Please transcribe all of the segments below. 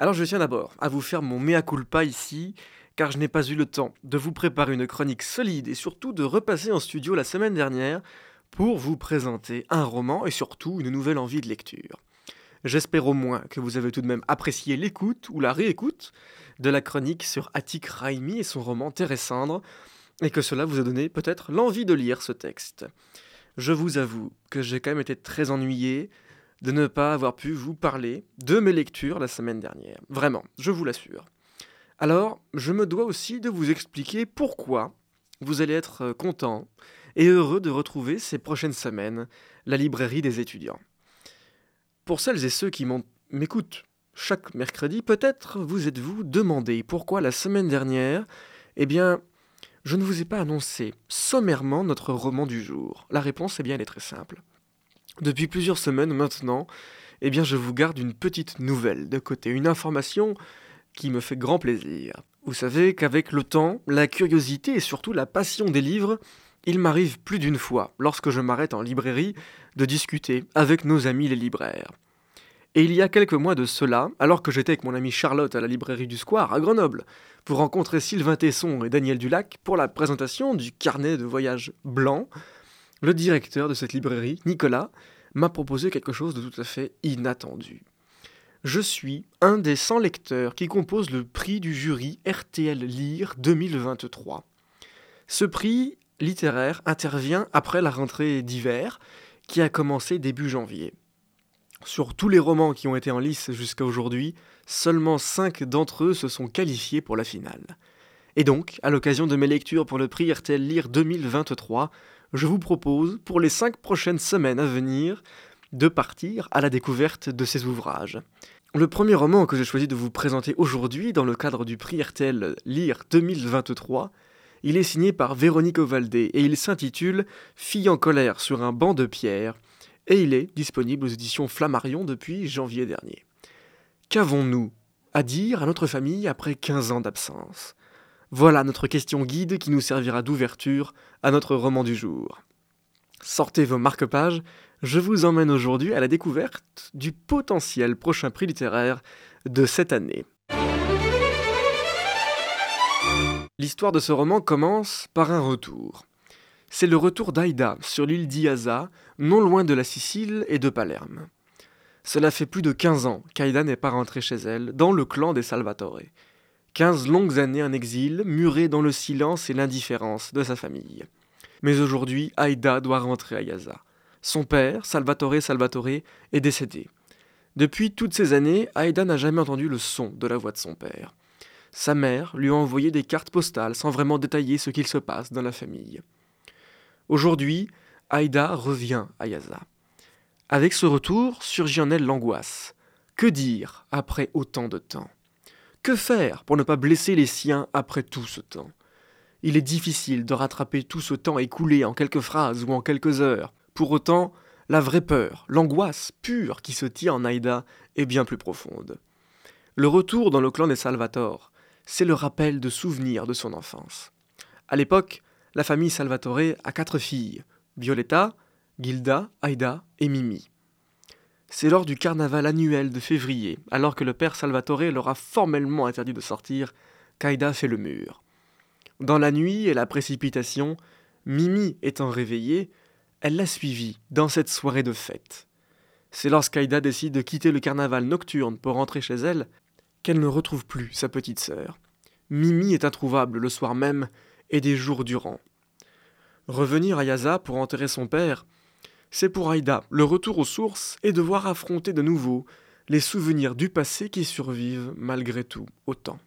Alors je tiens d'abord à vous faire mon mea culpa ici, car je n'ai pas eu le temps de vous préparer une chronique solide et surtout de repasser en studio la semaine dernière pour vous présenter un roman et surtout une nouvelle envie de lecture. J'espère au moins que vous avez tout de même apprécié l'écoute ou la réécoute de la chronique sur Attic Raimi et son roman Terrescendre, et que cela vous a donné peut-être l'envie de lire ce texte. Je vous avoue que j'ai quand même été très ennuyé, de ne pas avoir pu vous parler de mes lectures la semaine dernière. Vraiment, je vous l'assure. Alors, je me dois aussi de vous expliquer pourquoi vous allez être euh, content et heureux de retrouver ces prochaines semaines la librairie des étudiants. Pour celles et ceux qui m'écoutent chaque mercredi, peut-être vous êtes-vous demandé pourquoi la semaine dernière, eh bien, je ne vous ai pas annoncé sommairement notre roman du jour. La réponse, eh bien, elle est très simple. Depuis plusieurs semaines maintenant, eh bien je vous garde une petite nouvelle de côté, une information qui me fait grand plaisir. Vous savez qu'avec le temps, la curiosité et surtout la passion des livres, il m'arrive plus d'une fois, lorsque je m'arrête en librairie, de discuter avec nos amis les libraires. Et il y a quelques mois de cela, alors que j'étais avec mon amie Charlotte à la librairie du Square à Grenoble, pour rencontrer Sylvain Tesson et Daniel Dulac pour la présentation du carnet de voyage blanc, le directeur de cette librairie, Nicolas, m'a proposé quelque chose de tout à fait inattendu. Je suis un des 100 lecteurs qui composent le prix du jury RTL Lire 2023. Ce prix littéraire intervient après la rentrée d'hiver qui a commencé début janvier. Sur tous les romans qui ont été en lice jusqu'à aujourd'hui, seulement 5 d'entre eux se sont qualifiés pour la finale. Et donc, à l'occasion de mes lectures pour le prix RTL Lire 2023, je vous propose, pour les cinq prochaines semaines à venir, de partir à la découverte de ces ouvrages. Le premier roman que j'ai choisi de vous présenter aujourd'hui dans le cadre du prix RTL Lire 2023, il est signé par Véronique Ovaldé et il s'intitule Fille en colère sur un banc de pierre et il est disponible aux éditions Flammarion depuis janvier dernier. Qu'avons-nous à dire à notre famille après 15 ans d'absence? Voilà notre question guide qui nous servira d'ouverture à notre roman du jour. Sortez vos marque-pages, je vous emmène aujourd'hui à la découverte du potentiel prochain prix littéraire de cette année. L'histoire de ce roman commence par un retour. C'est le retour d'Aïda sur l'île d'Iaza, non loin de la Sicile et de Palerme. Cela fait plus de 15 ans qu'Aïda n'est pas rentrée chez elle, dans le clan des Salvatore. Quinze longues années en exil, muré dans le silence et l'indifférence de sa famille. Mais aujourd'hui, Aïda doit rentrer à Yaza. Son père, Salvatore Salvatore, est décédé. Depuis toutes ces années, Aïda n'a jamais entendu le son de la voix de son père. Sa mère lui a envoyé des cartes postales sans vraiment détailler ce qu'il se passe dans la famille. Aujourd'hui, Aïda revient à Yaza. Avec ce retour surgit en elle l'angoisse. Que dire après autant de temps? Que faire pour ne pas blesser les siens après tout ce temps? Il est difficile de rattraper tout ce temps écoulé en quelques phrases ou en quelques heures. Pour autant, la vraie peur, l'angoisse pure qui se tient en Aïda est bien plus profonde. Le retour dans le clan des Salvatore, c'est le rappel de souvenirs de son enfance. À l'époque, la famille Salvatore a quatre filles Violetta, Gilda, Aïda et Mimi. C'est lors du carnaval annuel de février, alors que le père Salvatore leur a formellement interdit de sortir, qu'Aïda fait le mur. Dans la nuit et la précipitation, Mimi étant réveillée, elle l'a suivi dans cette soirée de fête. C'est lorsqu'Aïda décide de quitter le carnaval nocturne pour rentrer chez elle qu'elle ne retrouve plus sa petite sœur. Mimi est introuvable le soir même et des jours durant. Revenir à Yaza pour enterrer son père, c'est pour Aïda le retour aux sources et devoir affronter de nouveau les souvenirs du passé qui survivent malgré tout autant.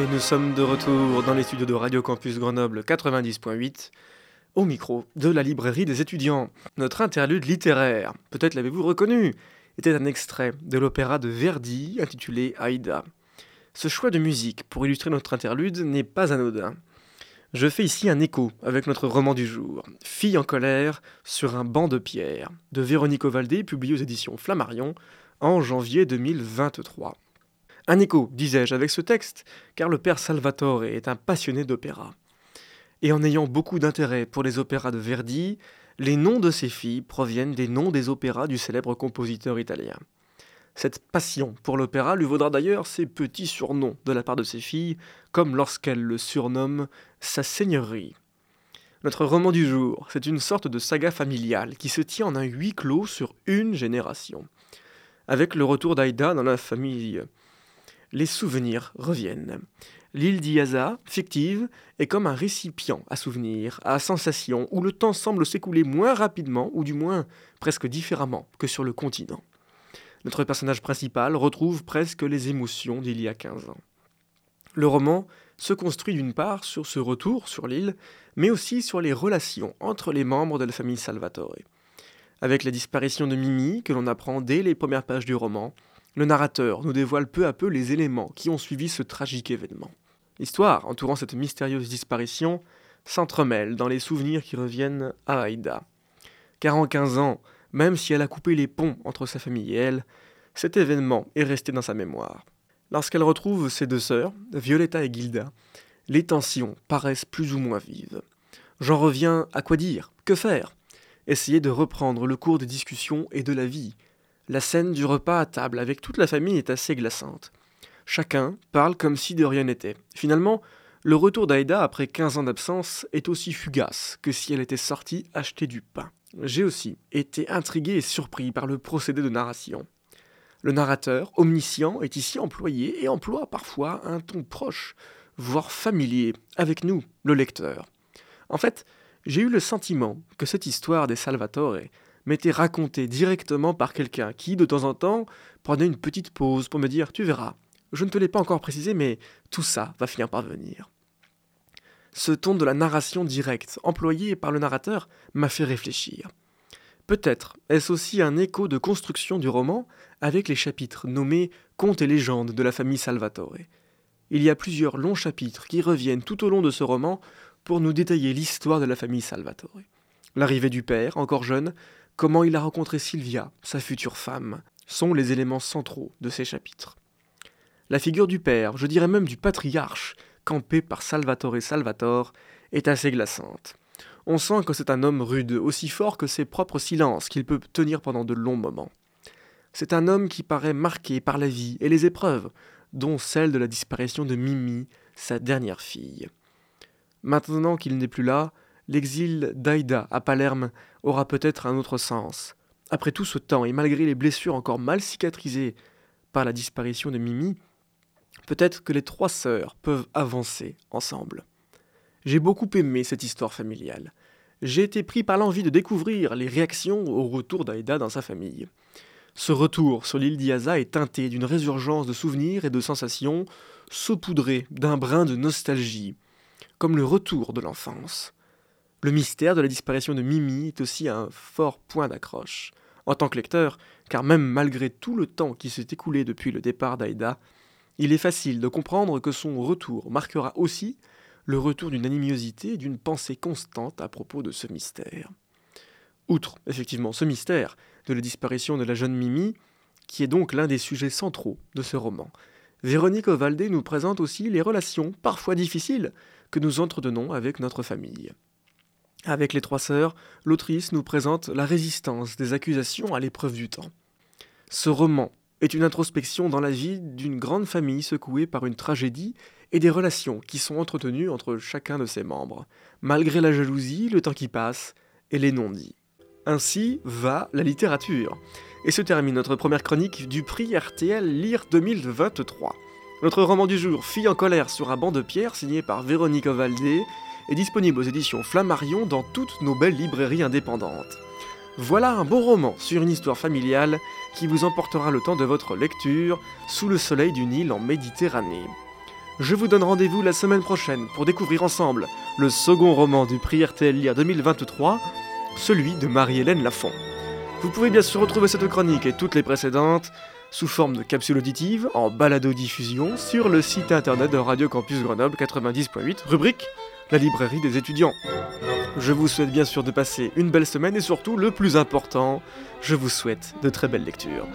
Et nous sommes de retour dans les studios de Radio Campus Grenoble 90.8, au micro de la librairie des étudiants. Notre interlude littéraire, peut-être l'avez-vous reconnu, était un extrait de l'opéra de Verdi intitulé Aïda. Ce choix de musique pour illustrer notre interlude n'est pas anodin. Je fais ici un écho avec notre roman du jour, Fille en colère sur un banc de pierre, de Véronique Ovaldé, publié aux éditions Flammarion en janvier 2023. Un écho, disais-je, avec ce texte, car le père Salvatore est un passionné d'opéra. Et en ayant beaucoup d'intérêt pour les opéras de Verdi, les noms de ses filles proviennent des noms des opéras du célèbre compositeur italien. Cette passion pour l'opéra lui vaudra d'ailleurs ses petits surnoms de la part de ses filles, comme lorsqu'elle le surnomme sa seigneurie. Notre roman du jour, c'est une sorte de saga familiale qui se tient en un huis clos sur une génération. Avec le retour d'Aïda dans la famille les souvenirs reviennent. L'île d'Iaza, fictive, est comme un récipient à souvenirs, à sensations, où le temps semble s'écouler moins rapidement, ou du moins presque différemment que sur le continent. Notre personnage principal retrouve presque les émotions d'il y a 15 ans. Le roman se construit d'une part sur ce retour sur l'île, mais aussi sur les relations entre les membres de la famille Salvatore. Avec la disparition de Mimi, que l'on apprend dès les premières pages du roman, le narrateur nous dévoile peu à peu les éléments qui ont suivi ce tragique événement. L'histoire entourant cette mystérieuse disparition s'entremêle dans les souvenirs qui reviennent à Aïda. Car en 15 ans, même si elle a coupé les ponts entre sa famille et elle, cet événement est resté dans sa mémoire. Lorsqu'elle retrouve ses deux sœurs, Violetta et Gilda, les tensions paraissent plus ou moins vives. J'en reviens à quoi dire Que faire? Essayer de reprendre le cours des discussions et de la vie, la scène du repas à table avec toute la famille est assez glaçante. Chacun parle comme si de rien n'était. Finalement, le retour d'Aïda après 15 ans d'absence est aussi fugace que si elle était sortie acheter du pain. J'ai aussi été intrigué et surpris par le procédé de narration. Le narrateur, omniscient, est ici employé et emploie parfois un ton proche, voire familier, avec nous, le lecteur. En fait, j'ai eu le sentiment que cette histoire des Salvatore m'était raconté directement par quelqu'un qui, de temps en temps, prenait une petite pause pour me dire Tu verras, je ne te l'ai pas encore précisé, mais tout ça va finir par venir. Ce ton de la narration directe, employé par le narrateur, m'a fait réfléchir. Peut-être est-ce aussi un écho de construction du roman avec les chapitres nommés Contes et légendes de la famille Salvatore. Il y a plusieurs longs chapitres qui reviennent tout au long de ce roman pour nous détailler l'histoire de la famille Salvatore. L'arrivée du père, encore jeune, comment il a rencontré Sylvia, sa future femme, sont les éléments centraux de ces chapitres. La figure du père, je dirais même du patriarche, campé par Salvatore Salvator, est assez glaçante. On sent que c'est un homme rude, aussi fort que ses propres silences qu'il peut tenir pendant de longs moments. C'est un homme qui paraît marqué par la vie et les épreuves, dont celle de la disparition de Mimi, sa dernière fille. Maintenant qu'il n'est plus là, l'exil d'Aïda à Palerme aura peut-être un autre sens. Après tout ce temps, et malgré les blessures encore mal cicatrisées par la disparition de Mimi, peut-être que les trois sœurs peuvent avancer ensemble. J'ai beaucoup aimé cette histoire familiale. J'ai été pris par l'envie de découvrir les réactions au retour d'Aïda dans sa famille. Ce retour sur l'île d'Iaza est teinté d'une résurgence de souvenirs et de sensations, saupoudré d'un brin de nostalgie, comme le retour de l'enfance. Le mystère de la disparition de Mimi est aussi un fort point d'accroche. En tant que lecteur, car même malgré tout le temps qui s'est écoulé depuis le départ d'Aïda, il est facile de comprendre que son retour marquera aussi le retour d'une animosité et d'une pensée constante à propos de ce mystère. Outre, effectivement, ce mystère de la disparition de la jeune Mimi, qui est donc l'un des sujets centraux de ce roman, Véronique Ovaldé nous présente aussi les relations, parfois difficiles, que nous entretenons avec notre famille. Avec les trois sœurs, l'autrice nous présente la résistance des accusations à l'épreuve du temps. Ce roman est une introspection dans la vie d'une grande famille secouée par une tragédie et des relations qui sont entretenues entre chacun de ses membres, malgré la jalousie, le temps qui passe et les non-dits. Ainsi va la littérature. Et se termine notre première chronique du prix RTL Lire 2023. Notre roman du jour, Fille en colère sur un banc de pierre, signé par Véronique Ovaldé, est disponible aux éditions Flammarion dans toutes nos belles librairies indépendantes. Voilà un beau roman sur une histoire familiale qui vous emportera le temps de votre lecture sous le soleil d'une île en Méditerranée. Je vous donne rendez-vous la semaine prochaine pour découvrir ensemble le second roman du prix RTL Lire 2023, celui de Marie-Hélène Lafont. Vous pouvez bien sûr retrouver cette chronique et toutes les précédentes sous forme de capsule auditive en balado-diffusion sur le site internet de Radio Campus Grenoble 90.8, rubrique La librairie des étudiants. Je vous souhaite bien sûr de passer une belle semaine et surtout, le plus important, je vous souhaite de très belles lectures.